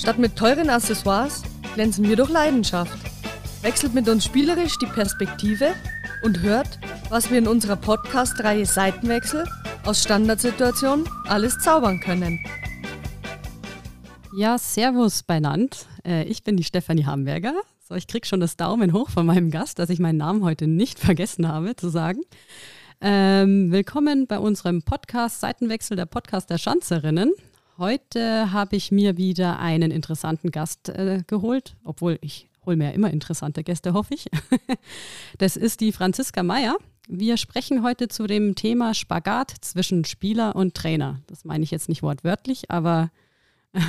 Statt mit teuren Accessoires glänzen wir durch Leidenschaft. Wechselt mit uns spielerisch die Perspektive und hört, was wir in unserer Podcast-Reihe Seitenwechsel aus Standardsituationen alles zaubern können. Ja, Servus beinand. Äh, ich bin die Stefanie Hamburger. So, ich krieg schon das Daumen hoch von meinem Gast, dass ich meinen Namen heute nicht vergessen habe zu sagen. Ähm, willkommen bei unserem Podcast Seitenwechsel, der Podcast der Schanzerinnen. Heute habe ich mir wieder einen interessanten Gast äh, geholt, obwohl ich hole mir ja immer interessante Gäste, hoffe ich. Das ist die Franziska Meyer. Wir sprechen heute zu dem Thema Spagat zwischen Spieler und Trainer. Das meine ich jetzt nicht wortwörtlich, aber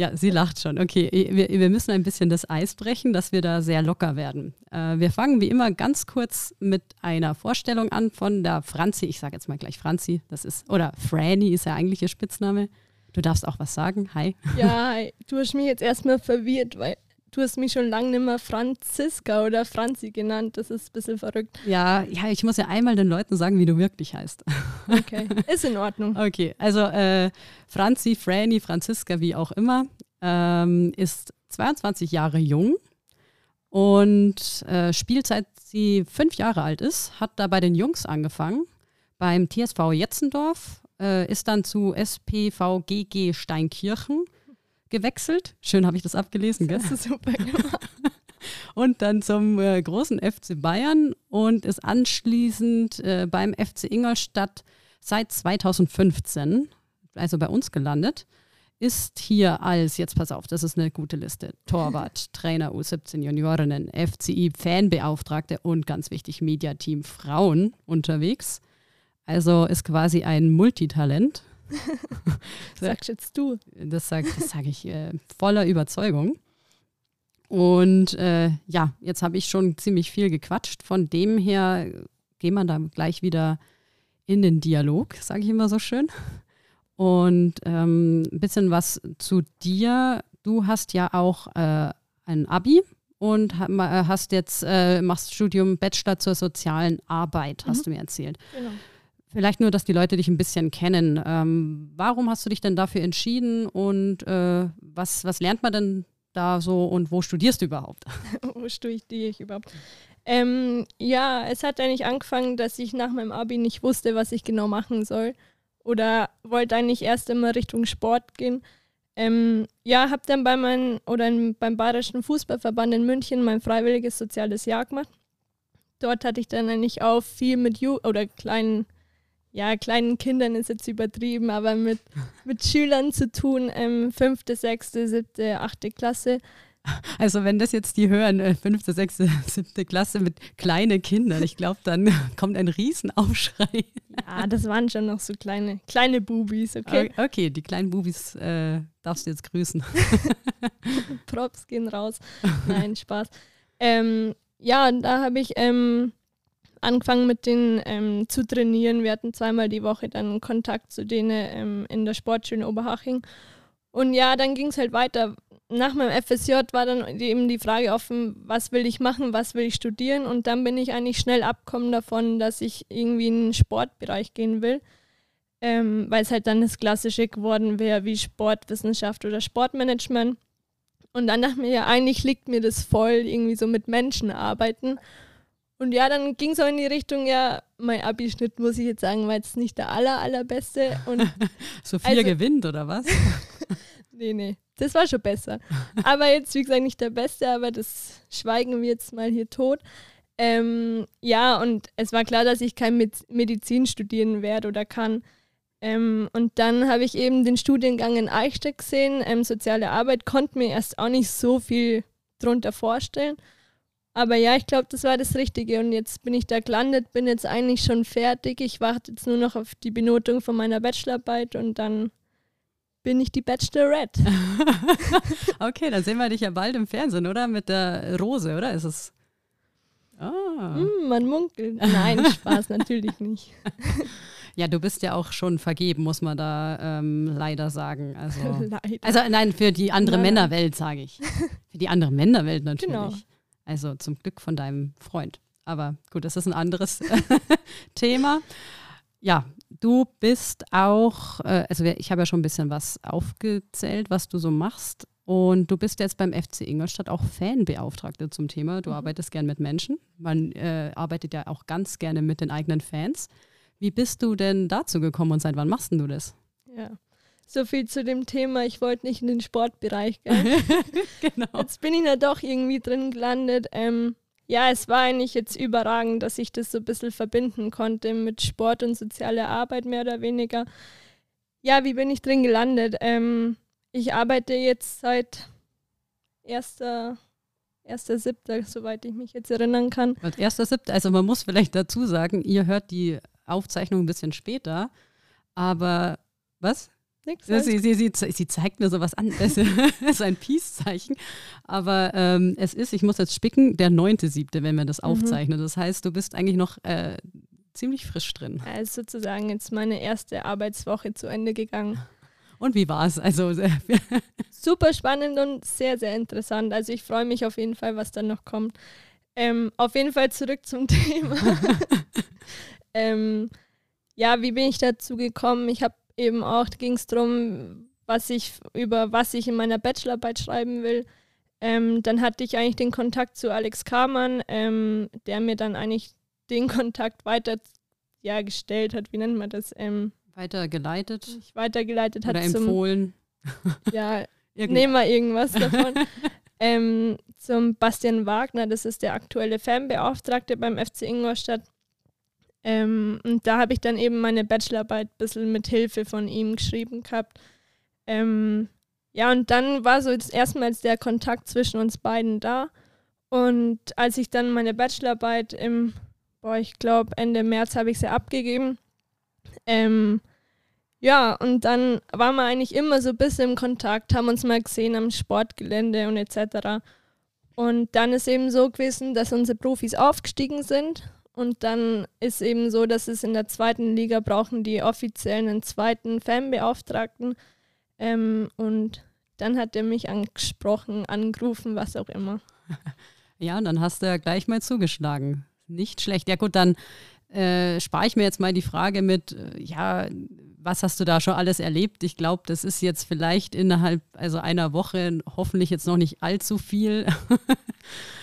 Ja, sie lacht schon. Okay, wir, wir, müssen ein bisschen das Eis brechen, dass wir da sehr locker werden. Äh, wir fangen wie immer ganz kurz mit einer Vorstellung an von der Franzi. Ich sage jetzt mal gleich Franzi. Das ist, oder Franny ist ja eigentlich ihr Spitzname. Du darfst auch was sagen. Hi. Ja, du hast mich jetzt erstmal verwirrt, weil Du hast mich schon lange nicht mehr Franziska oder Franzi genannt. Das ist ein bisschen verrückt. Ja, ja, ich muss ja einmal den Leuten sagen, wie du wirklich heißt. Okay, ist in Ordnung. okay, also äh, Franzi, Franny, Franziska, wie auch immer, ähm, ist 22 Jahre jung und äh, spielt seit sie fünf Jahre alt ist, hat da bei den Jungs angefangen, beim TSV Jetzendorf, äh, ist dann zu SPVGG Steinkirchen gewechselt. Schön habe ich das abgelesen, gell? Das ist super gemacht. und dann zum äh, großen FC Bayern und ist anschließend äh, beim FC Ingolstadt seit 2015, also bei uns gelandet. Ist hier als, jetzt pass auf, das ist eine gute Liste, Torwart, Trainer U17 Juniorinnen, FCI, Fanbeauftragte und ganz wichtig, Mediateam Frauen unterwegs. Also ist quasi ein Multitalent Sagst jetzt du. Das sage sag ich äh, voller Überzeugung. Und äh, ja, jetzt habe ich schon ziemlich viel gequatscht. Von dem her gehen wir da gleich wieder in den Dialog, sage ich immer so schön. Und ähm, ein bisschen was zu dir. Du hast ja auch äh, ein Abi und äh, hast jetzt äh, machst Studium Bachelor zur sozialen Arbeit, hast mhm. du mir erzählt. Genau. Vielleicht nur, dass die Leute dich ein bisschen kennen. Ähm, warum hast du dich denn dafür entschieden und äh, was, was lernt man denn da so und wo studierst du überhaupt? wo studiere ich überhaupt? Ähm, ja, es hat eigentlich angefangen, dass ich nach meinem Abi nicht wusste, was ich genau machen soll. Oder wollte eigentlich erst immer Richtung Sport gehen. Ähm, ja, habe dann bei meinem oder in, beim Bayerischen Fußballverband in München mein freiwilliges soziales Jahr gemacht. Dort hatte ich dann eigentlich auch viel mit Ju oder kleinen ja, kleinen Kindern ist jetzt übertrieben, aber mit, mit Schülern zu tun, ähm, fünfte, sechste, siebte, achte Klasse. Also wenn das jetzt die hören, äh, fünfte, sechste, siebte Klasse mit kleinen Kindern, ich glaube, dann kommt ein Riesenaufschrei. Ja, das waren schon noch so kleine, kleine Bubis, okay? Okay, die kleinen Bubis äh, darfst du jetzt grüßen. Props gehen raus. Nein, Spaß. Ähm, ja, da habe ich ähm, angefangen mit denen ähm, zu trainieren. Wir hatten zweimal die Woche dann Kontakt zu denen ähm, in der Sportschule in Oberhaching. Und ja, dann ging es halt weiter. Nach meinem FSJ war dann eben die Frage offen, was will ich machen, was will ich studieren. Und dann bin ich eigentlich schnell abkommen davon, dass ich irgendwie in den Sportbereich gehen will. Ähm, weil es halt dann das Klassische geworden wäre wie Sportwissenschaft oder Sportmanagement. Und dann dachte ich mir, ja, eigentlich liegt mir das voll, irgendwie so mit Menschen arbeiten. Und ja, dann ging es auch in die Richtung, ja, mein Abischnitt, muss ich jetzt sagen, war jetzt nicht der aller, allerbeste. Und Sophia also, gewinnt, oder was? nee, nee, das war schon besser. Aber jetzt, wie gesagt, nicht der Beste, aber das schweigen wir jetzt mal hier tot. Ähm, ja, und es war klar, dass ich kein Medizin studieren werde oder kann. Ähm, und dann habe ich eben den Studiengang in Eichstätt gesehen, ähm, soziale Arbeit, konnte mir erst auch nicht so viel drunter vorstellen. Aber ja, ich glaube, das war das Richtige. Und jetzt bin ich da gelandet, bin jetzt eigentlich schon fertig. Ich warte jetzt nur noch auf die Benotung von meiner Bachelorarbeit und dann bin ich die Bachelorette. okay, dann sehen wir dich ja bald im Fernsehen, oder? Mit der Rose, oder? Ist es. Ah. Mm, man munkelt. Nein, Spaß natürlich nicht. Ja, du bist ja auch schon vergeben, muss man da ähm, leider sagen. Also, leider. also nein, für die andere nein. Männerwelt, sage ich. Für die andere Männerwelt natürlich. Genau. Also zum Glück von deinem Freund. Aber gut, das ist ein anderes Thema. Ja, du bist auch, äh, also ich habe ja schon ein bisschen was aufgezählt, was du so machst. Und du bist jetzt beim FC Ingolstadt auch Fanbeauftragte zum Thema. Du mhm. arbeitest gern mit Menschen. Man äh, arbeitet ja auch ganz gerne mit den eigenen Fans. Wie bist du denn dazu gekommen und seit wann machst du das? Ja, so viel zu dem Thema. Ich wollte nicht in den Sportbereich. genau. Jetzt bin ich da doch irgendwie drin gelandet. Ähm, ja, es war eigentlich jetzt überragend, dass ich das so ein bisschen verbinden konnte mit Sport und sozialer Arbeit mehr oder weniger. Ja, wie bin ich drin gelandet? Ähm, ich arbeite jetzt seit 1.7., soweit ich mich jetzt erinnern kann. 1.7., also man muss vielleicht dazu sagen, ihr hört die Aufzeichnung ein bisschen später, aber was? Nix sie, sie, sie, sie, zeigt mir sowas an. Das ist ein Peace-Zeichen. Aber ähm, es ist, ich muss jetzt spicken, der 9.7., wenn wir das mhm. aufzeichnen. Das heißt, du bist eigentlich noch äh, ziemlich frisch drin. Ist sozusagen jetzt meine erste Arbeitswoche zu Ende gegangen. Und wie war es? Also super spannend und sehr, sehr interessant. Also ich freue mich auf jeden Fall, was dann noch kommt. Ähm, auf jeden Fall zurück zum Thema. ähm, ja, wie bin ich dazu gekommen? Ich habe eben auch ging es darum, was ich über was ich in meiner Bachelorarbeit schreiben will. Ähm, dann hatte ich eigentlich den Kontakt zu Alex Kamann, ähm, der mir dann eigentlich den Kontakt weiter ja, gestellt hat. Wie nennt man das? Ähm, weitergeleitet. Weitergeleitet hat. Oder empfohlen. Zum, ja, nehmen wir irgendwas davon. ähm, zum Bastian Wagner, das ist der aktuelle Fanbeauftragte beim FC Ingolstadt. Ähm, und da habe ich dann eben meine Bachelorarbeit ein bisschen mit Hilfe von ihm geschrieben gehabt. Ähm, ja, und dann war so das erstmals der Kontakt zwischen uns beiden da. Und als ich dann meine Bachelorarbeit im, boah, ich glaube Ende März habe ich sie abgegeben. Ähm, ja, und dann waren wir eigentlich immer so ein bisschen im Kontakt, haben uns mal gesehen am Sportgelände und etc. Und dann ist eben so gewesen, dass unsere Profis aufgestiegen sind und dann ist eben so, dass es in der zweiten Liga brauchen die offiziellen einen zweiten Fanbeauftragten. Ähm, und dann hat er mich angesprochen, angerufen, was auch immer. Ja, und dann hast du ja gleich mal zugeschlagen. Nicht schlecht. Ja gut, dann äh, spare ich mir jetzt mal die Frage mit, äh, ja, was hast du da schon alles erlebt? Ich glaube, das ist jetzt vielleicht innerhalb also einer Woche hoffentlich jetzt noch nicht allzu viel.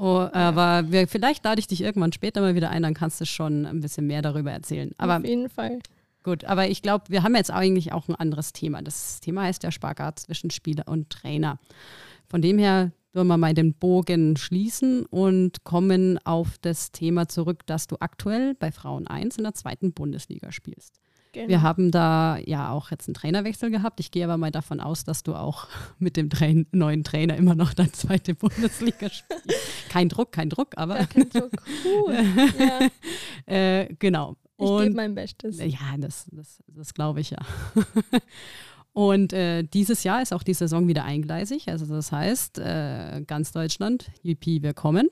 Oh, aber wir, vielleicht lade ich dich irgendwann später mal wieder ein, dann kannst du schon ein bisschen mehr darüber erzählen. Aber, Auf jeden Fall. Gut, aber ich glaube, wir haben jetzt eigentlich auch ein anderes Thema. Das Thema heißt der Spagat zwischen Spieler und Trainer. Von dem her wollen wir mal den Bogen schließen und kommen auf das Thema zurück, dass du aktuell bei Frauen 1 in der zweiten Bundesliga spielst. Genau. Wir haben da ja auch jetzt einen Trainerwechsel gehabt. Ich gehe aber mal davon aus, dass du auch mit dem Train neuen Trainer immer noch deine zweite Bundesliga spielst. kein Druck, kein Druck, aber. Ja, kein Druck. Cool. ja. äh, genau. Ich gebe mein Bestes. Ja, das, das, das glaube ich ja. Und äh, dieses Jahr ist auch die Saison wieder eingleisig. Also das heißt, äh, ganz Deutschland, Yippie, wir kommen.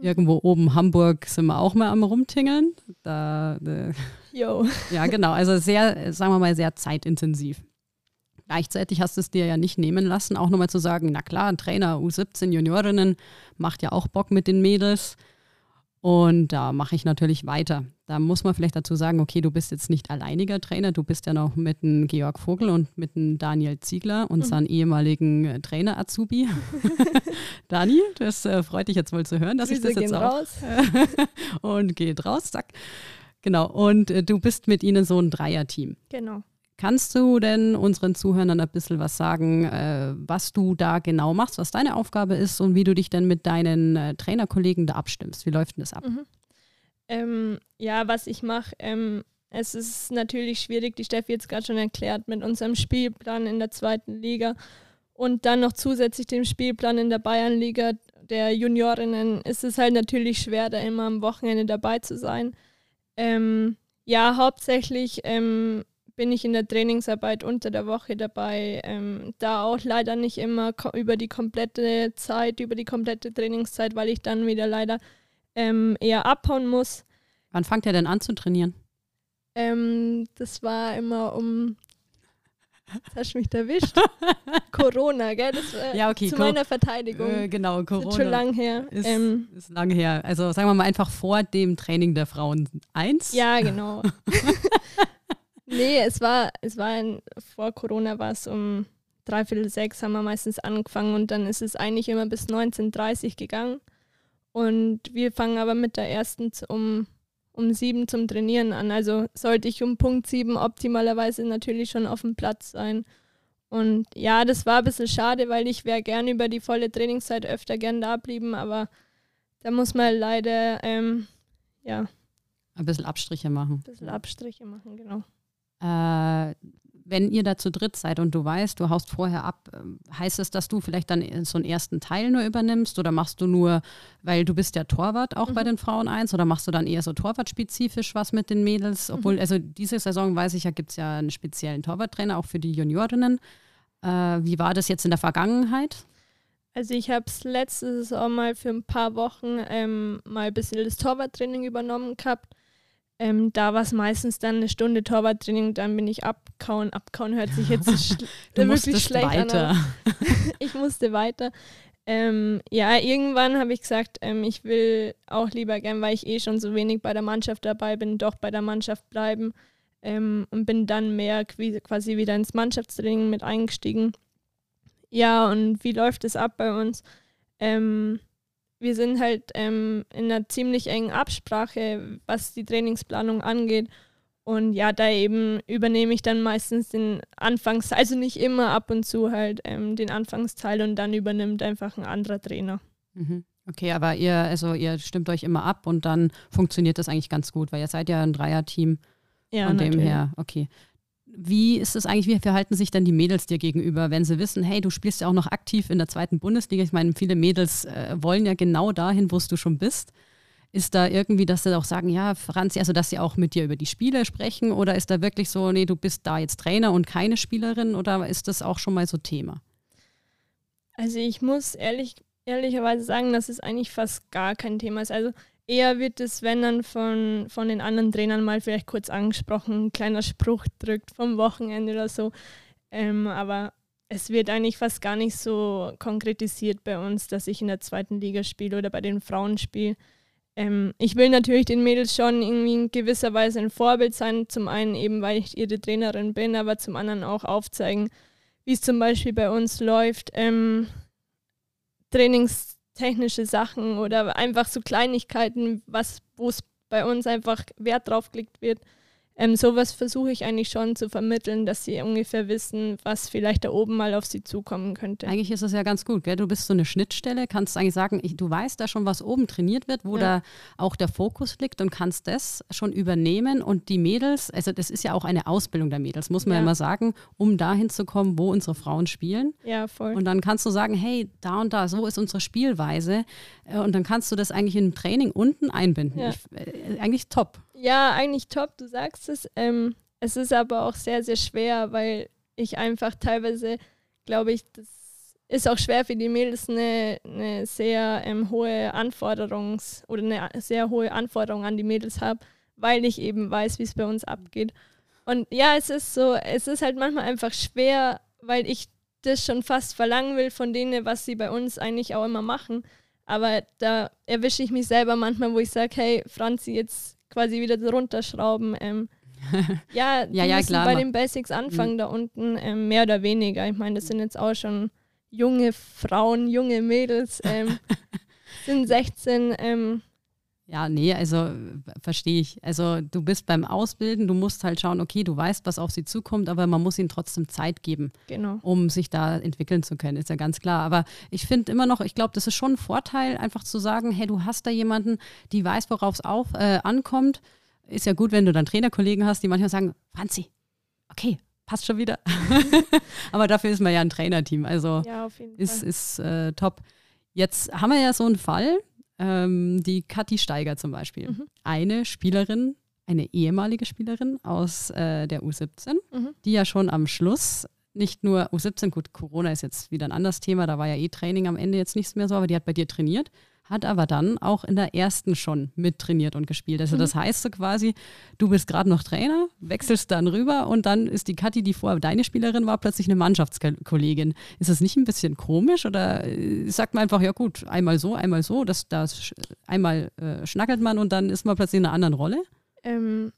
Irgendwo oben Hamburg sind wir auch mal am Rumtingeln. Da, äh, Jo. Ja, genau. Also sehr, sagen wir mal, sehr zeitintensiv. Gleichzeitig hast du es dir ja nicht nehmen lassen, auch nochmal zu sagen, na klar, ein Trainer U17 Juniorinnen macht ja auch Bock mit den Mädels. Und da mache ich natürlich weiter. Da muss man vielleicht dazu sagen, okay, du bist jetzt nicht alleiniger Trainer, du bist ja noch mit dem Georg Vogel und mit dem Daniel Ziegler, unseren mhm. ehemaligen äh, Trainer Azubi. Dani, das äh, freut dich jetzt wohl zu hören, dass Grüße ich das jetzt auch. Raus. und geht raus, zack. Genau, und äh, du bist mit ihnen so ein Dreierteam. Genau. Kannst du denn unseren Zuhörern ein bisschen was sagen, äh, was du da genau machst, was deine Aufgabe ist und wie du dich denn mit deinen äh, Trainerkollegen da abstimmst? Wie läuft denn das ab? Mhm. Ähm, ja, was ich mache, ähm, es ist natürlich schwierig, die Steffi jetzt gerade schon erklärt, mit unserem Spielplan in der zweiten Liga und dann noch zusätzlich dem Spielplan in der Bayernliga der Juniorinnen ist es halt natürlich schwer, da immer am Wochenende dabei zu sein. Ähm, ja, hauptsächlich ähm, bin ich in der Trainingsarbeit unter der Woche dabei. Ähm, da auch leider nicht immer über die komplette Zeit, über die komplette Trainingszeit, weil ich dann wieder leider ähm, eher abhauen muss. Wann fangt ihr denn an zu trainieren? Ähm, das war immer um Jetzt hast du mich erwischt. Corona, gell? Das, äh, ja, okay. Zu Co meiner Verteidigung. Äh, genau, Corona. Ist schon lang her. Ist, ähm, ist lang her. Also sagen wir mal einfach vor dem Training der Frauen 1. Ja, genau. nee, es war, es war ein, vor Corona war es um dreiviertel sechs haben wir meistens angefangen und dann ist es eigentlich immer bis 19.30 gegangen. Und wir fangen aber mit der ersten um, um sieben zum Trainieren an. Also sollte ich um Punkt sieben optimalerweise natürlich schon auf dem Platz sein. Und ja, das war ein bisschen schade, weil ich wäre gerne über die volle Trainingszeit öfter gern da blieben, aber da muss man leider, ähm, ja. Ein bisschen Abstriche machen. Ein bisschen Abstriche machen, genau. Äh, wenn ihr da zu dritt seid und du weißt, du haust vorher ab, ähm, heißt es, dass du vielleicht dann so einen ersten Teil nur übernimmst oder machst du nur, weil du bist ja Torwart auch mhm. bei den Frauen eins oder machst du dann eher so torwartspezifisch was mit den Mädels? Obwohl, mhm. also diese Saison weiß ich ja, gibt es ja einen speziellen Torwarttrainer auch für die Juniorinnen. Äh, wie war das jetzt in der Vergangenheit? Also ich habe es letzte Saison mal für ein paar Wochen ähm, mal ein bisschen das Torwarttraining übernommen gehabt ähm, da war es meistens dann eine Stunde Torwarttraining, dann bin ich abkauen. Abkauen hört sich jetzt schl wirklich schlecht weiter. an. ich musste weiter. Ähm, ja, irgendwann habe ich gesagt, ähm, ich will auch lieber gern, weil ich eh schon so wenig bei der Mannschaft dabei bin, doch bei der Mannschaft bleiben ähm, und bin dann mehr quasi wieder ins Mannschaftstraining mit eingestiegen. Ja, und wie läuft es ab bei uns? Ähm, wir sind halt ähm, in einer ziemlich engen Absprache, was die Trainingsplanung angeht. Und ja, da eben übernehme ich dann meistens den Anfangsteil, also nicht immer ab und zu halt ähm, den Anfangsteil und dann übernimmt einfach ein anderer Trainer. Mhm. Okay, aber ihr, also ihr stimmt euch immer ab und dann funktioniert das eigentlich ganz gut, weil ihr seid ja ein Dreierteam. Ja, Von natürlich. dem her, okay. Wie ist es eigentlich, wie verhalten sich dann die Mädels dir gegenüber, wenn sie wissen, hey, du spielst ja auch noch aktiv in der zweiten Bundesliga? Ich meine, viele Mädels äh, wollen ja genau dahin, wo du schon bist. Ist da irgendwie, dass sie auch sagen, ja, Franzi, also dass sie auch mit dir über die Spiele sprechen oder ist da wirklich so, nee, du bist da jetzt Trainer und keine Spielerin oder ist das auch schon mal so Thema? Also ich muss ehrlich, ehrlicherweise sagen, dass es eigentlich fast gar kein Thema ist. Also Eher wird es, wenn dann von, von den anderen Trainern mal vielleicht kurz angesprochen, ein kleiner Spruch drückt vom Wochenende oder so. Ähm, aber es wird eigentlich fast gar nicht so konkretisiert bei uns, dass ich in der zweiten Liga spiele oder bei den Frauen spiele. Ähm, ich will natürlich den Mädels schon irgendwie in gewisser Weise ein Vorbild sein. Zum einen eben, weil ich ihre Trainerin bin, aber zum anderen auch aufzeigen, wie es zum Beispiel bei uns läuft. Ähm, Trainings technische Sachen oder einfach so Kleinigkeiten, was wo es bei uns einfach Wert drauf gelegt wird, ähm, sowas versuche ich eigentlich schon zu vermitteln, dass sie ungefähr wissen, was vielleicht da oben mal auf sie zukommen könnte. Eigentlich ist das ja ganz gut, gell? Du bist so eine Schnittstelle, kannst eigentlich sagen, ich, du weißt da schon, was oben trainiert wird, wo ja. da auch der Fokus liegt und kannst das schon übernehmen. Und die Mädels, also das ist ja auch eine Ausbildung der Mädels, muss man ja, ja immer sagen, um dahin zu kommen, wo unsere Frauen spielen. Ja, voll. Und dann kannst du sagen, hey, da und da, so ist unsere Spielweise. Äh, und dann kannst du das eigentlich im Training unten einbinden. Ja. Ich, äh, eigentlich top. Ja, eigentlich top, du sagst es. Ähm, es ist aber auch sehr, sehr schwer, weil ich einfach teilweise, glaube ich, das ist auch schwer für die Mädels eine, eine sehr ähm, hohe Anforderungs- oder eine sehr hohe Anforderung an die Mädels habe, weil ich eben weiß, wie es bei uns abgeht. Und ja, es ist so, es ist halt manchmal einfach schwer, weil ich das schon fast verlangen will von denen, was sie bei uns eigentlich auch immer machen. Aber da erwische ich mich selber manchmal, wo ich sage, hey, Franzi, jetzt quasi wieder runterschrauben. Ähm, ja, ja, ja, klar. bei den Basics anfangen mhm. da unten, ähm, mehr oder weniger. Ich meine, das sind jetzt auch schon junge Frauen, junge Mädels, ähm, sind 16, ähm, ja, nee, also verstehe ich. Also du bist beim Ausbilden, du musst halt schauen, okay, du weißt, was auf sie zukommt, aber man muss ihnen trotzdem Zeit geben, genau. um sich da entwickeln zu können, ist ja ganz klar. Aber ich finde immer noch, ich glaube, das ist schon ein Vorteil, einfach zu sagen, hey, du hast da jemanden, die weiß, worauf es auf, äh, ankommt. Ist ja gut, wenn du dann Trainerkollegen hast, die manchmal sagen, Franzi, okay, passt schon wieder. aber dafür ist man ja ein Trainerteam, also ja, ist, ist äh, top. Jetzt haben wir ja so einen Fall, ähm, die Kathi Steiger zum Beispiel. Mhm. Eine Spielerin, eine ehemalige Spielerin aus äh, der U17, mhm. die ja schon am Schluss nicht nur U17, gut, Corona ist jetzt wieder ein anderes Thema, da war ja eh Training am Ende jetzt nichts mehr so, aber die hat bei dir trainiert, hat aber dann auch in der ersten schon mittrainiert und gespielt. Also mhm. das heißt so quasi, du bist gerade noch Trainer, wechselst dann rüber und dann ist die Kathi, die vorher deine Spielerin war, plötzlich eine Mannschaftskollegin. Ist das nicht ein bisschen komisch oder äh, sagt man einfach, ja gut, einmal so, einmal so, das, das einmal äh, schnackelt man und dann ist man plötzlich in einer anderen Rolle? Ähm,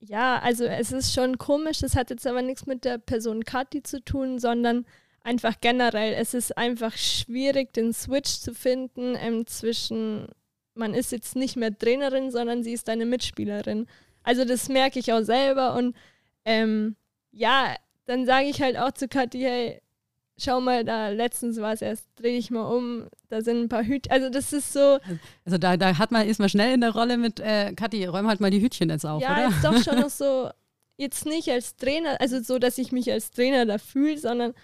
ja, also es ist schon komisch, das hat jetzt aber nichts mit der Person Kathi zu tun, sondern einfach generell. Es ist einfach schwierig, den Switch zu finden ähm, zwischen, man ist jetzt nicht mehr Trainerin, sondern sie ist deine Mitspielerin. Also das merke ich auch selber und ähm, ja, dann sage ich halt auch zu Kathi, hey, schau mal, da letztens war es erst, drehe ich mal um, da sind ein paar Hütchen. Also das ist so. Also da, da hat man, ist man schnell in der Rolle mit, äh, Kathi, räum halt mal die Hütchen jetzt auf, ja, oder? Ja, ist doch schon noch so, jetzt nicht als Trainer, also so, dass ich mich als Trainer da fühle, sondern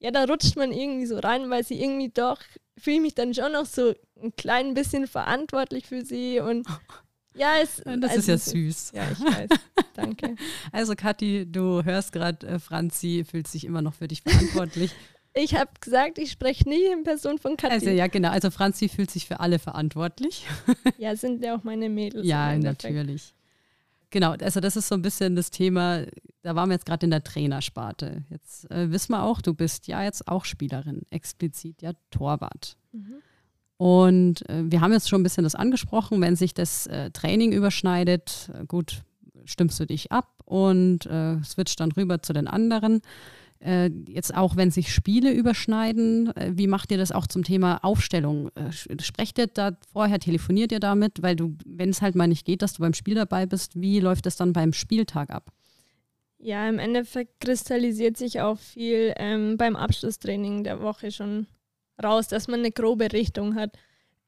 ja, da rutscht man irgendwie so rein, weil sie irgendwie doch, fühle ich mich dann schon noch so ein klein bisschen verantwortlich für sie und ja, es, das also, ist ja süß. Ja, ich weiß. Danke. Also Kathi, du hörst gerade, äh, Franzi fühlt sich immer noch für dich verantwortlich. Ich habe gesagt, ich spreche nie in Person von Kathi. Also ja, genau. Also Franzi fühlt sich für alle verantwortlich. ja, sind ja auch meine Mädels. Ja, natürlich. Genau, also das ist so ein bisschen das Thema, da waren wir jetzt gerade in der Trainersparte. Jetzt äh, wissen wir auch, du bist ja jetzt auch Spielerin, explizit ja Torwart. Mhm. Und äh, wir haben jetzt schon ein bisschen das angesprochen, wenn sich das äh, Training überschneidet, äh, gut, stimmst du dich ab und äh, switcht dann rüber zu den anderen. Äh, jetzt auch, wenn sich Spiele überschneiden, äh, wie macht ihr das auch zum Thema Aufstellung? Äh, sprecht ihr da vorher, telefoniert ihr damit, weil du, wenn es halt mal nicht geht, dass du beim Spiel dabei bist, wie läuft das dann beim Spieltag ab? Ja, im Endeffekt kristallisiert sich auch viel ähm, beim Abschlusstraining der Woche schon raus, dass man eine grobe Richtung hat.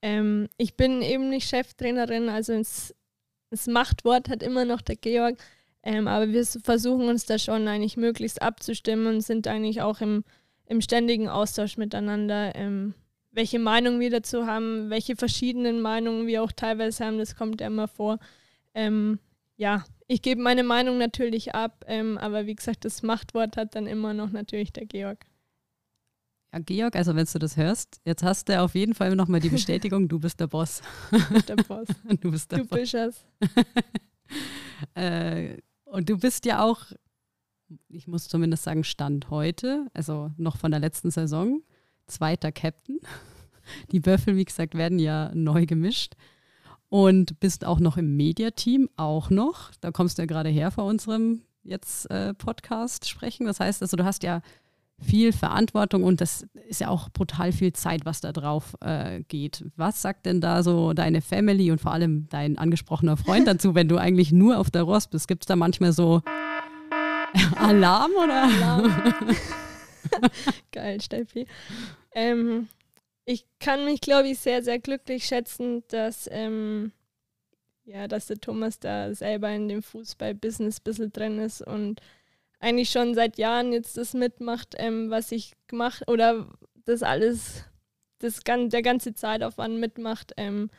Ähm, ich bin eben nicht Cheftrainerin, also das Machtwort hat immer noch der Georg. Ähm, aber wir versuchen uns da schon eigentlich möglichst abzustimmen und sind eigentlich auch im, im ständigen Austausch miteinander. Ähm, welche Meinung wir dazu haben, welche verschiedenen Meinungen wir auch teilweise haben, das kommt ja immer vor. Ähm, ja, ich gebe meine Meinung natürlich ab, ähm, aber wie gesagt, das Machtwort hat dann immer noch natürlich der Georg. Ja, Georg, also wenn du das hörst, jetzt hast du auf jeden Fall nochmal die Bestätigung, du bist der Boss. der Boss. Du bist der du Boss. bist es. äh, und du bist ja auch, ich muss zumindest sagen, Stand heute, also noch von der letzten Saison, zweiter Captain. Die Böffel, wie gesagt, werden ja neu gemischt. Und bist auch noch im Mediateam, auch noch. Da kommst du ja gerade her vor unserem jetzt äh, Podcast sprechen. Das heißt, also du hast ja viel Verantwortung und das ist ja auch brutal viel Zeit, was da drauf äh, geht. Was sagt denn da so deine Family und vor allem dein angesprochener Freund dazu, wenn du eigentlich nur auf der Rost bist? Gibt es da manchmal so Alarm oder? Alarm. Geil, Steffi. Ähm, ich kann mich, glaube ich, sehr, sehr glücklich schätzen, dass, ähm, ja, dass der Thomas da selber in dem Fußball-Business ein bisschen drin ist und eigentlich schon seit Jahren jetzt das mitmacht, ähm, was ich gemacht oder das alles, das der ganze Zeitaufwand mitmacht. Ähm,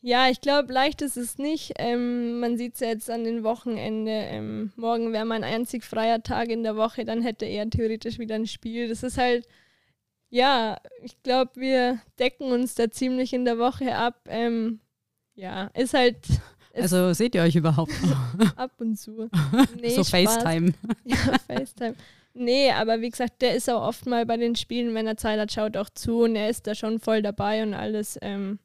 ja, ich glaube, leicht ist es nicht. Ähm, man sieht es ja jetzt an den Wochenende. Ähm, morgen wäre mein einzig freier Tag in der Woche, dann hätte er theoretisch wieder ein Spiel. Das ist halt, ja, ich glaube, wir decken uns da ziemlich in der Woche ab. Ähm, ja, ist halt also seht ihr euch überhaupt? Ab und zu. Nee, so Spaß. FaceTime. Ja, FaceTime. Nee, aber wie gesagt, der ist auch oft mal bei den Spielen, wenn er Zeit hat, schaut auch zu und er ist da schon voll dabei und alles. Ähm,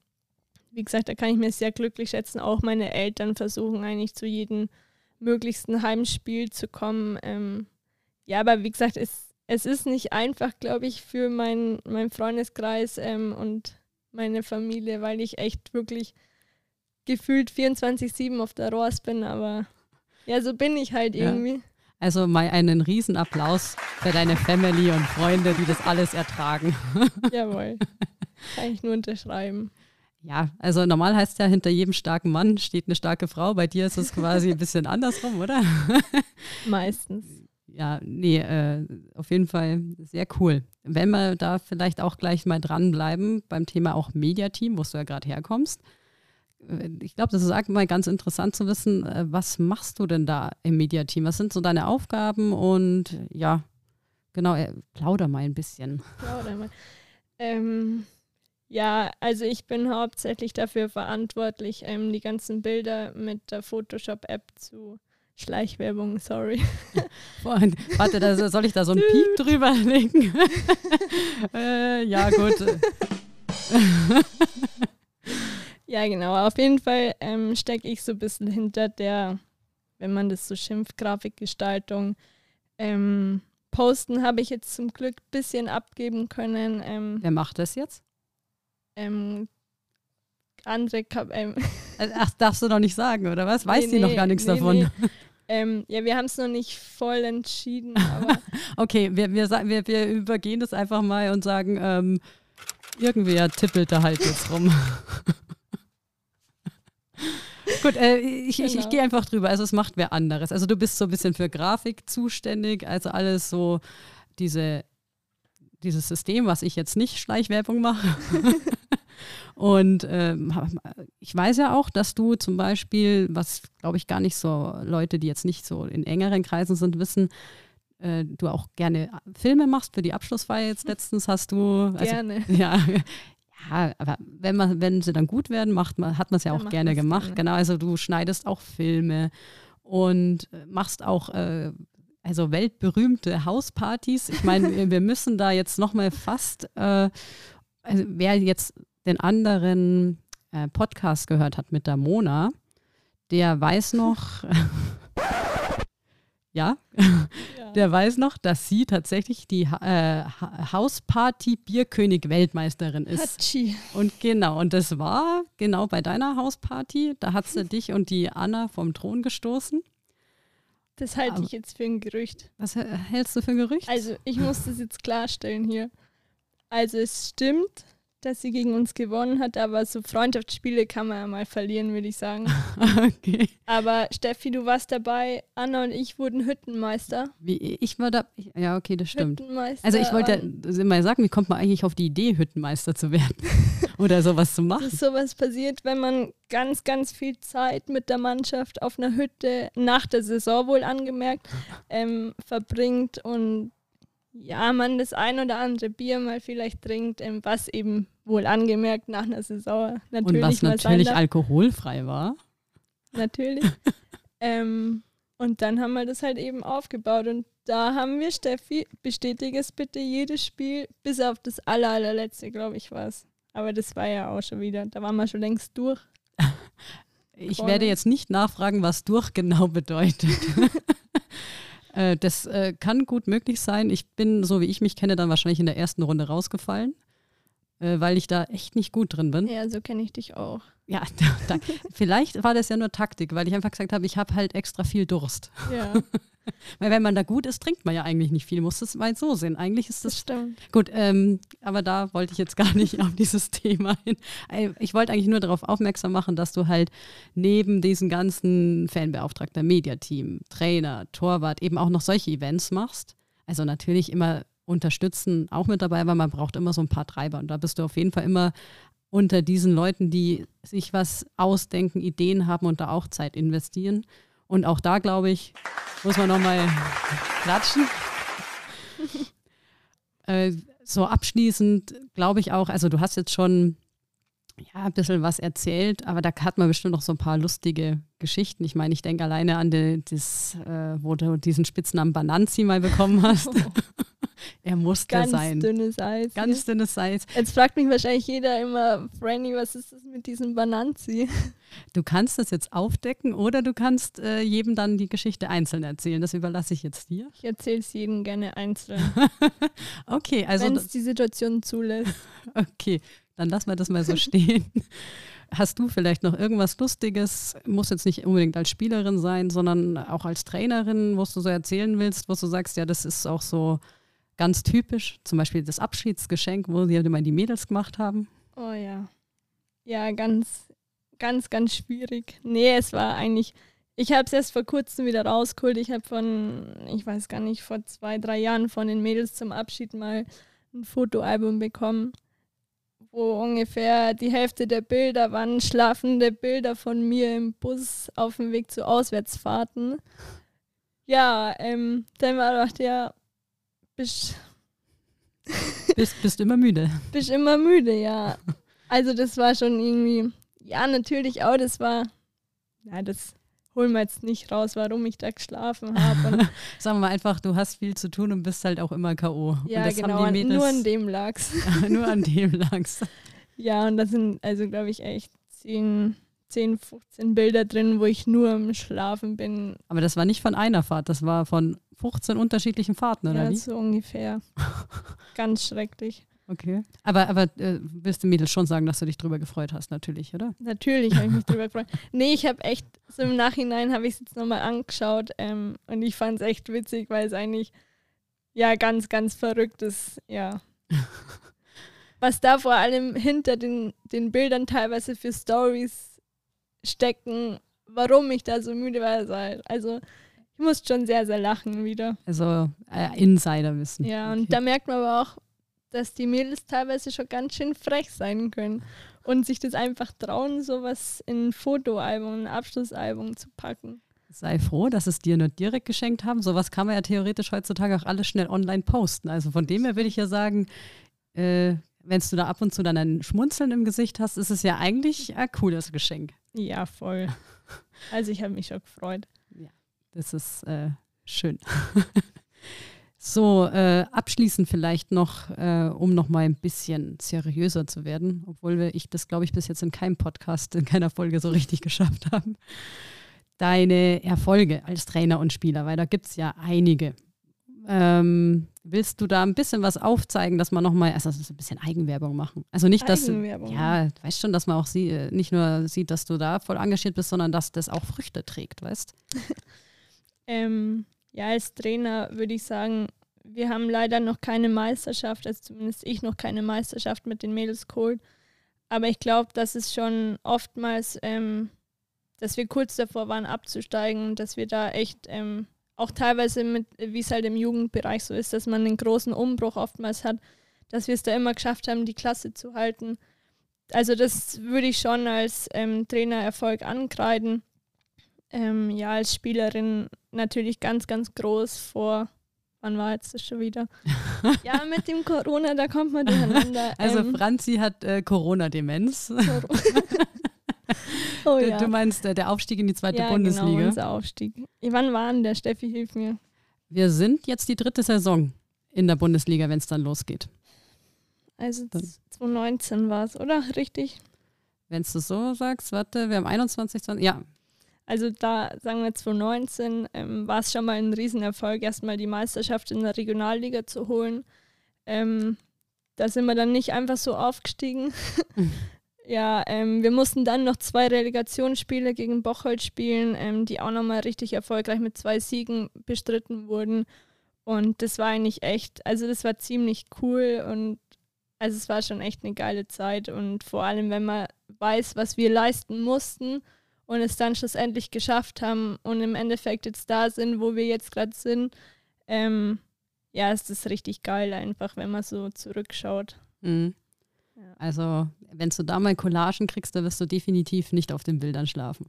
wie gesagt, da kann ich mir sehr glücklich schätzen. Auch meine Eltern versuchen eigentlich zu jedem möglichsten Heimspiel zu kommen. Ähm, ja, aber wie gesagt, es, es ist nicht einfach, glaube ich, für meinen mein Freundeskreis ähm, und meine Familie, weil ich echt wirklich gefühlt 24-7 auf der Rost bin, aber ja, so bin ich halt irgendwie. Ja. Also mal einen Riesenapplaus für deine Family und Freunde, die das alles ertragen. Jawohl. Kann ich nur unterschreiben. Ja, also normal heißt ja, hinter jedem starken Mann steht eine starke Frau. Bei dir ist es quasi ein bisschen andersrum, oder? Meistens. Ja, nee, äh, auf jeden Fall sehr cool. Wenn wir da vielleicht auch gleich mal dranbleiben beim Thema auch Mediateam, wo du ja gerade herkommst ich glaube, das ist allgemein ganz interessant zu wissen, äh, was machst du denn da im Mediateam? Was sind so deine Aufgaben? Und ja, genau, äh, plauder mal ein bisschen. Plauder mal. Ähm, ja, also ich bin hauptsächlich dafür verantwortlich, ähm, die ganzen Bilder mit der Photoshop-App zu Schleichwerbung, sorry. Warte, da, soll ich da so einen Piep drüber legen? äh, ja, gut. Ja, genau. Auf jeden Fall ähm, stecke ich so ein bisschen hinter der wenn man das so schimpft, Grafikgestaltung. Ähm, Posten habe ich jetzt zum Glück ein bisschen abgeben können. Ähm, Wer macht das jetzt? ähm, andere, Kap- ähm, Äh, Ach, darfst du noch nicht sagen, oder was? Weiß Nee, die noch gar nichts nee, davon? ähm, ja, wir haben es noch nicht voll entschieden, aber Okay, wir, wir, wir, wir übergehen das einfach mal und sagen, ähm, irgendwer tippelt da halt jetzt rum. Gut, äh, ich, ich, ich Genau. gehe einfach drüber. Also es macht wer anderes. Also du bist so ein bisschen für Grafik zuständig, also alles so diese, dieses System, was ich jetzt nicht Schleichwerbung mache. Und ähm, ich weiß ja auch, dass du zum Beispiel, was glaube ich gar nicht so Leute, die jetzt nicht so in engeren Kreisen sind, wissen, äh, du auch gerne Filme machst für die Abschlussfeier jetzt letztens hast du. Also, gerne. ja, ja, aber wenn man, wenn sie dann gut werden, macht man, hat man es ja auch gerne gemacht. gerne. Genau, also du schneidest auch Filme und äh, machst auch äh, also weltberühmte Hauspartys. Ich meine, wir- wir müssen da jetzt nochmal fast, äh, also wer jetzt den anderen äh, Podcast gehört hat mit der Mona, der weiß noch, ja, Ja. der weiß noch, dass sie tatsächlich die äh, Ha- Hausparty Bierkönig Weltmeisterin ist. Hatschi. Und genau, und das war genau bei deiner Hausparty. Da hat sie dich und die Anna vom Thron gestoßen. Das halte Aber- ich jetzt für ein Gerücht. Was hältst du für ein Gerücht? Also, ich muss das jetzt klarstellen hier. Also, es stimmt, dass sie gegen uns gewonnen hat, aber so Freundschaftsspiele kann man ja mal verlieren, würde ich sagen. okay. Aber Steffi, du warst dabei. Anna und ich wurden Hüttenmeister. Wie, ich war da. Ja, okay, das stimmt. Hüttenmeister. Also ich wollte und mal sagen, wie kommt man eigentlich auf die Idee, Hüttenmeister zu werden? Oder sowas zu machen? dass sowas passiert, wenn man ganz, ganz viel Zeit mit der Mannschaft auf einer Hütte nach der Saison wohl angemerkt ähm, verbringt und ja, man das ein oder andere Bier mal vielleicht trinkt, ähm, was eben wohl angemerkt nach einer Saison natürlich Und was natürlich alkoholfrei war. natürlich. ähm, und dann haben wir das halt eben aufgebaut und da haben wir, Steffi, bestätige es bitte, jedes Spiel, bis auf das aller, allerletzte, glaube ich, war es. Aber das war ja auch schon wieder, da waren wir schon längst durch. Ich Voll. werde jetzt nicht nachfragen, was durch genau bedeutet. Äh, Das äh, kann gut möglich sein. Ich bin, so wie ich mich kenne, dann wahrscheinlich in der ersten Runde rausgefallen, äh, weil ich da echt nicht gut drin bin. Ja, so kenne ich dich auch. Ja, da, vielleicht war das ja nur Taktik, weil ich einfach gesagt habe, ich habe halt extra viel Durst. Ja, Weil wenn man da gut ist, trinkt man ja eigentlich nicht viel. Muss das mal so sehen. Eigentlich ist das das stimmt. gut. Ähm, aber da wollte ich jetzt gar nicht auf dieses Thema hin. Äh, Ich wollte eigentlich nur darauf aufmerksam machen, dass du halt neben diesen ganzen Fanbeauftragter, Mediateam, Trainer, Torwart eben auch noch solche Events machst. Also natürlich immer unterstützen auch mit dabei, weil man braucht immer so ein paar Treiber. Und da bist du auf jeden Fall immer unter diesen Leuten, die sich was ausdenken, Ideen haben und da auch Zeit investieren. Und auch da, glaube ich, muss man nochmal klatschen. äh, so abschließend glaube ich auch, also du hast jetzt schon ja, ein bisschen was erzählt, aber da hat man bestimmt noch so ein paar lustige Geschichten. Ich meine, ich denke alleine an die, das, äh, wo du diesen Spitznamen Bananzi mal bekommen hast. er musste Ganz sein. dünnes Eis. Ganz dünnes Eis. Jetzt fragt mich wahrscheinlich jeder immer, Franny, was ist das mit diesem Bananzi? Du kannst das jetzt aufdecken oder du kannst äh, jedem dann die Geschichte einzeln erzählen. Das überlasse ich jetzt dir. Ich erzähle es jedem gerne einzeln, Okay, also wenn es die Situation zulässt. okay, dann lassen wir das mal so stehen. Hast du vielleicht noch irgendwas Lustiges? Muss jetzt nicht unbedingt als Spielerin sein, sondern auch als Trainerin, wo du so erzählen willst, wo du sagst, ja, das ist auch so ganz typisch. Zum Beispiel das Abschiedsgeschenk, wo die mal die Mädels gemacht haben. Oh ja. Ja, ganz, ganz, ganz schwierig. Nee, es war eigentlich, ich habe es erst vor kurzem wieder rausgeholt. Ich habe von, ich weiß gar nicht, vor zwei, drei Jahren von den Mädels zum Abschied mal ein Fotoalbum bekommen, wo ungefähr die Hälfte der Bilder waren schlafende Bilder von mir im Bus auf dem Weg zu Auswärtsfahrten. Ja, ähm, dann war doch der, bist, Bist, bist immer müde. bist immer müde, ja. Also das war schon irgendwie, ja, natürlich auch, das war, ja, das holen wir jetzt nicht raus, warum ich da geschlafen habe. Sagen wir mal einfach, du hast viel zu tun und bist halt auch immer K.O. und Ja, das genau, Mädels, nur an dem lag's. nur an dem lag's. Ja, und das sind also, glaube ich, echt zehn, 10, 15 Bilder drin, wo ich nur am Schlafen bin. Aber das war nicht von einer Fahrt, das war von 15 unterschiedlichen Fahrten, oder ja, so ungefähr. Ganz schrecklich. Okay. Aber, aber äh, willst du Mädels schon sagen, dass du dich drüber gefreut hast, natürlich, oder? Natürlich habe ich mich drüber gefreut. Nee, ich habe echt, so im Nachhinein habe ich es jetzt nochmal angeschaut ähm, und ich fand es echt witzig, weil es eigentlich ja ganz, ganz verrückt ist, ja. Was da vor allem hinter den, den Bildern teilweise für Stories stecken, warum ich da so müde war. Also ich musste schon sehr, sehr lachen wieder. Also äh, Insiderwissen. Ja, okay. und da merkt man aber auch, dass die Mädels teilweise schon ganz schön frech sein können und sich das einfach trauen, sowas in ein Fotoalbum, ein Abschlussalbum zu packen. Sei froh, dass es dir nur direkt geschenkt haben. Sowas kann man ja theoretisch heutzutage auch alles schnell online posten. Also von dem her würde ich ja sagen, äh, wenn du da ab und zu dann ein Schmunzeln im Gesicht hast, ist es ja eigentlich ein cooles Geschenk. Ja, voll. Also ich habe mich schon gefreut. Das ist äh, schön. so, äh, abschließend vielleicht noch, äh, um noch mal ein bisschen seriöser zu werden, obwohl wir, ich das, glaube ich, bis jetzt in keinem Podcast, in keiner Folge so richtig geschafft haben. Deine Erfolge als Trainer und Spieler, weil da gibt es ja einige. Ähm, willst du da ein bisschen was aufzeigen, dass man nochmal, also ein bisschen Eigenwerbung machen? Also nicht, dass, ja, du weißt schon, dass man auch sie, äh, nicht nur sieht, dass du da voll engagiert bist, sondern dass das auch Früchte trägt, weißt? ähm, ja, als Trainer würde ich sagen, wir haben leider noch keine Meisterschaft, also zumindest ich noch keine Meisterschaft mit den Mädels geholt. Aber ich glaube, dass es schon oftmals, ähm, dass wir kurz davor waren abzusteigen, dass wir da echt ähm, auch teilweise mit, wie es halt im Jugendbereich so ist, dass man einen großen Umbruch oftmals hat, dass wir es da immer geschafft haben, die Klasse zu halten. Also das würde ich schon als ähm, Trainererfolg ankreiden. Ähm, ja, als Spielerin natürlich ganz, ganz groß vor, wann war jetzt das schon wieder? ja, mit dem Corona, da kommt man durcheinander. Also ähm, Franzi hat äh, Corona-Demenz. oh, du, ja. du meinst äh, der Aufstieg in die zweite ja, Bundesliga? Genau, unser Aufstieg. Wann war denn der? Steffi, hilf mir. Wir sind jetzt die dritte Saison in der Bundesliga, wenn es dann losgeht. Also 2019 war es, oder? Richtig? Wenn du so sagst, warte, wir haben 21, 20, ja. Also da, sagen wir 2019, ähm, war es schon mal ein Riesenerfolg, erstmal die Meisterschaft in der Regionalliga zu holen. Ähm, da sind wir dann nicht einfach so aufgestiegen. ja, ähm, wir mussten dann noch zwei Relegationsspiele gegen Bocholt spielen, ähm, die auch nochmal richtig erfolgreich mit zwei Siegen bestritten wurden. Und das war eigentlich echt, also das war ziemlich cool und also es war schon echt eine geile Zeit. Und vor allem, wenn man weiß, was wir leisten mussten und es dann schlussendlich geschafft haben und im Endeffekt jetzt da sind, wo wir jetzt gerade sind, ähm, ja, ist das richtig geil einfach, wenn man so zurückschaut. Mhm. Also, wenn du da mal Collagen kriegst, dann wirst du definitiv nicht auf den Bildern schlafen.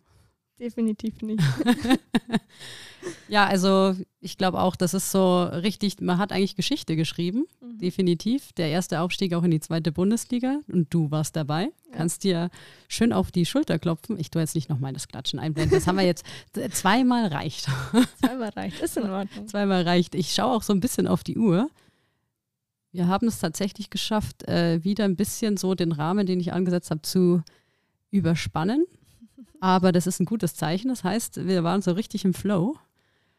Definitiv nicht. ja, also ich glaube auch, das ist so richtig, man hat eigentlich Geschichte geschrieben, mhm. definitiv. Der erste Aufstieg auch in die zweite Bundesliga und du warst dabei. Ja. Kannst dir schön auf die Schulter klopfen. Ich tue jetzt nicht nochmal das Klatschen einblenden. Das haben wir jetzt zweimal reicht. Zweimal reicht, ist in Ordnung. Zweimal reicht. Ich schaue auch so ein bisschen auf die Uhr. Wir haben es tatsächlich geschafft, äh, wieder ein bisschen so den Rahmen, den ich angesetzt habe, zu überspannen. Aber das ist ein gutes Zeichen. Das heißt, wir waren so richtig im Flow.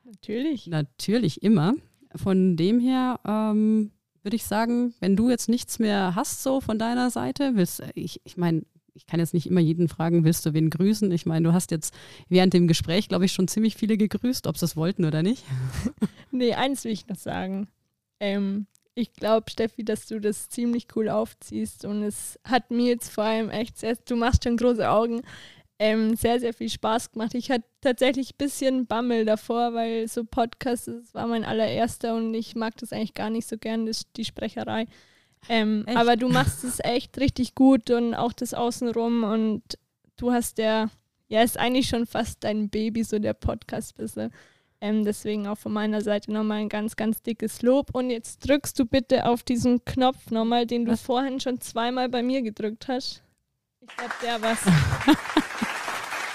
Natürlich. Natürlich immer. Von dem her ähm, würde ich sagen, wenn du jetzt nichts mehr hast so von deiner Seite, willst ich, ich meine, ich kann jetzt nicht immer jeden fragen, willst du wen grüßen? Ich meine, du hast jetzt während dem Gespräch, glaube ich, schon ziemlich viele gegrüßt, ob sie es wollten oder nicht. nee, eins will ich noch sagen. Ähm, ich glaube, Steffi, dass du das ziemlich cool aufziehst und es hat mir jetzt vor allem echt sehr, du machst schon große Augen, ähm, sehr, sehr viel Spaß gemacht. Ich hatte tatsächlich ein bisschen Bammel davor, weil so Podcast, das war mein allererster und ich mag das eigentlich gar nicht so gern, das, die Sprecherei. Ähm, aber du machst es echt richtig gut und auch das Außenrum und du hast der, ja, ist eigentlich schon fast dein Baby, so der Podcast bisschen. Ähm, deswegen auch von meiner Seite nochmal ein ganz, ganz dickes Lob. Und jetzt drückst du bitte auf diesen Knopf nochmal, den du Was? vorhin schon zweimal bei mir gedrückt hast. Ich glaube, der war's.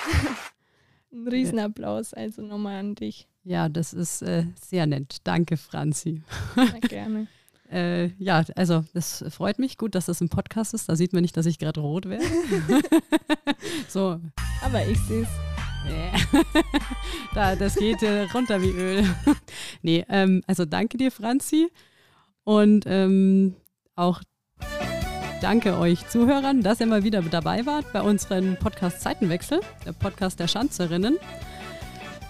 ein Riesenapplaus, also nochmal an dich. Ja, das ist äh, sehr nett. Danke, Franzi. Ja, gerne. Äh, ja, also das freut mich. Gut, dass das ein Podcast ist. Da sieht man nicht, dass ich gerade rot werde. so. Aber ich sehe es. da, das geht äh, runter wie Öl. nee, ähm, also danke dir, Franzi. Und ähm, auch danke euch Zuhörern, dass ihr mal wieder dabei wart bei unserem Podcast Zeitenwechsel, der Podcast der Schanzerinnen.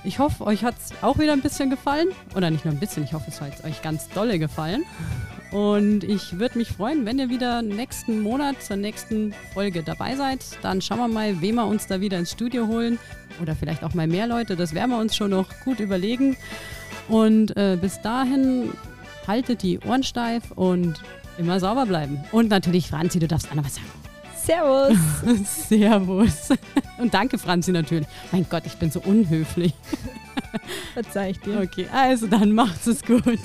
Ich hoffe, euch hat es auch wieder ein bisschen gefallen. Oder nicht nur ein bisschen, ich hoffe, es hat euch ganz dolle gefallen. Und ich würde mich freuen, wenn ihr wieder nächsten Monat zur nächsten Folge dabei seid. Dann schauen wir mal, wen wir uns da wieder ins Studio holen. Oder vielleicht auch mal mehr Leute. Das werden wir uns schon noch gut überlegen. Und äh, bis dahin haltet die Ohren steif und immer sauber bleiben. Und natürlich, Franzi, du darfst auch noch was sagen. Servus. Servus. Und danke, Franzi, natürlich. Mein Gott, ich bin so unhöflich. Verzeih ich dir. Okay, also dann macht's es gut.